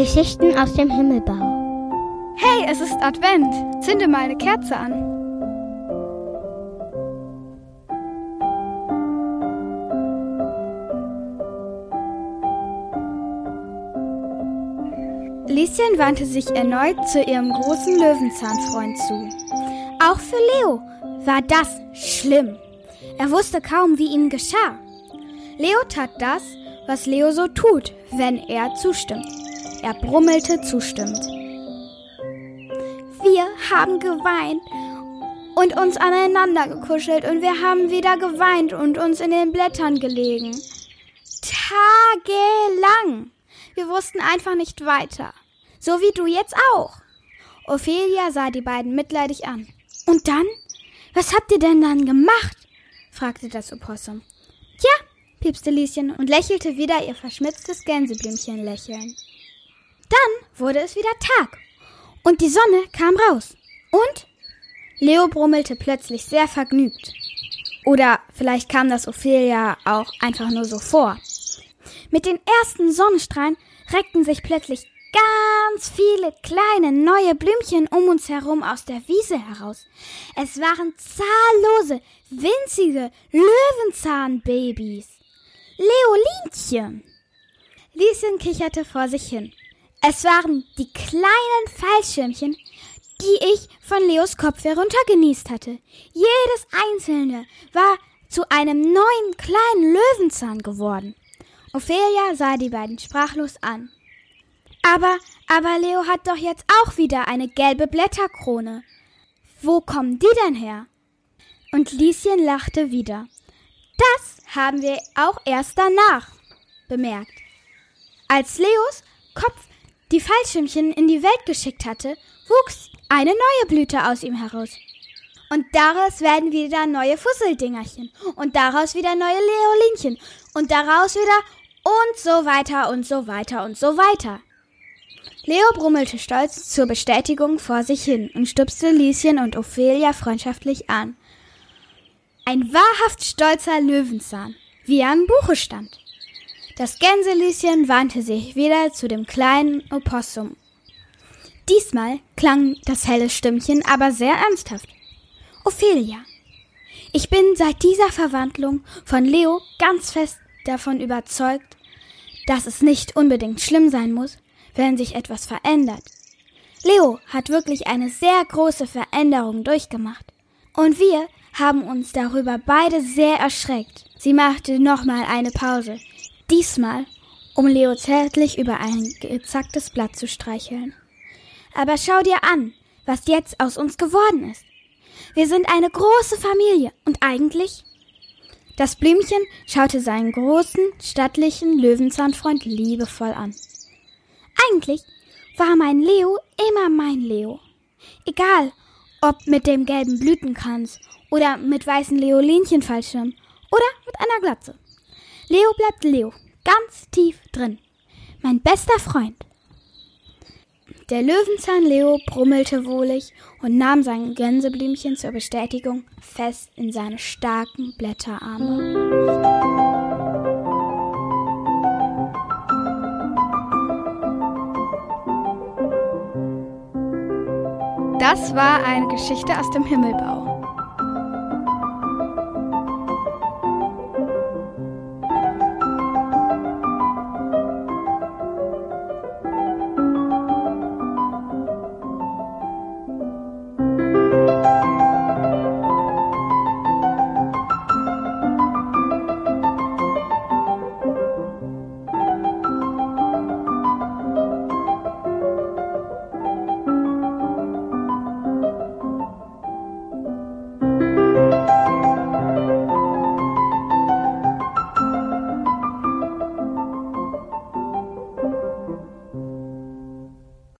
Geschichten aus dem Himmelbau. Hey, es ist Advent. Zünde mal eine Kerze an. Lieschen wandte sich erneut zu ihrem großen Löwenzahnfreund zu. Auch für Leo war das schlimm. Er wusste kaum, wie ihm geschah. Leo tat das, was Leo so tut, wenn er zustimmt. Er brummelte zustimmend. Wir haben geweint und uns aneinander gekuschelt und wir haben wieder geweint und uns in den Blättern gelegen. Tagelang. Wir wussten einfach nicht weiter. So wie du jetzt auch. Ophelia sah die beiden mitleidig an. Und dann? Was habt ihr denn dann gemacht? fragte das Opossum. Tja, piepste Lieschen und lächelte wieder ihr verschmitztes Gänseblümchen lächeln. Dann wurde es wieder Tag und die Sonne kam raus. Und? Leo brummelte plötzlich sehr vergnügt. Oder vielleicht kam das Ophelia auch einfach nur so vor. Mit den ersten Sonnenstrahlen reckten sich plötzlich ganz viele kleine neue Blümchen um uns herum aus der Wiese heraus. Es waren zahllose, winzige Löwenzahnbabys. Leolinchen. Lieschen kicherte vor sich hin. Es waren die kleinen Fallschirmchen, die ich von Leos Kopf heruntergenießt hatte. Jedes einzelne war zu einem neuen kleinen Löwenzahn geworden. Ophelia sah die beiden sprachlos an. Aber, aber Leo hat doch jetzt auch wieder eine gelbe Blätterkrone. Wo kommen die denn her? Und Lieschen lachte wieder. Das haben wir auch erst danach bemerkt. Als Leos Kopf die Fallschirmchen in die Welt geschickt hatte, wuchs eine neue Blüte aus ihm heraus. Und daraus werden wieder neue Fusseldingerchen und daraus wieder neue Leolinchen und daraus wieder und so weiter und so weiter und so weiter. Leo brummelte stolz zur Bestätigung vor sich hin und stupste Lieschen und Ophelia freundschaftlich an. Ein wahrhaft stolzer Löwenzahn, wie er im Buche stand. Das Gänselieschen wandte sich wieder zu dem kleinen Opossum. Diesmal klang das helle Stimmchen aber sehr ernsthaft. Ophelia, ich bin seit dieser Verwandlung von Leo ganz fest davon überzeugt, dass es nicht unbedingt schlimm sein muss, wenn sich etwas verändert. Leo hat wirklich eine sehr große Veränderung durchgemacht. Und wir haben uns darüber beide sehr erschreckt. Sie machte nochmal eine Pause. Diesmal, um Leo zärtlich über ein gezacktes Blatt zu streicheln. Aber schau dir an, was jetzt aus uns geworden ist. Wir sind eine große Familie und eigentlich das Blümchen schaute seinen großen, stattlichen Löwenzahnfreund liebevoll an. Eigentlich war mein Leo immer mein Leo. Egal, ob mit dem gelben Blütenkranz oder mit weißen Leolinchenfallschirm oder mit einer Glatze. Leo bleibt Leo, ganz tief drin. Mein bester Freund. Der Löwenzahn Leo brummelte wohlig und nahm sein Gänseblümchen zur Bestätigung fest in seine starken Blätterarme. Das war eine Geschichte aus dem Himmelbau.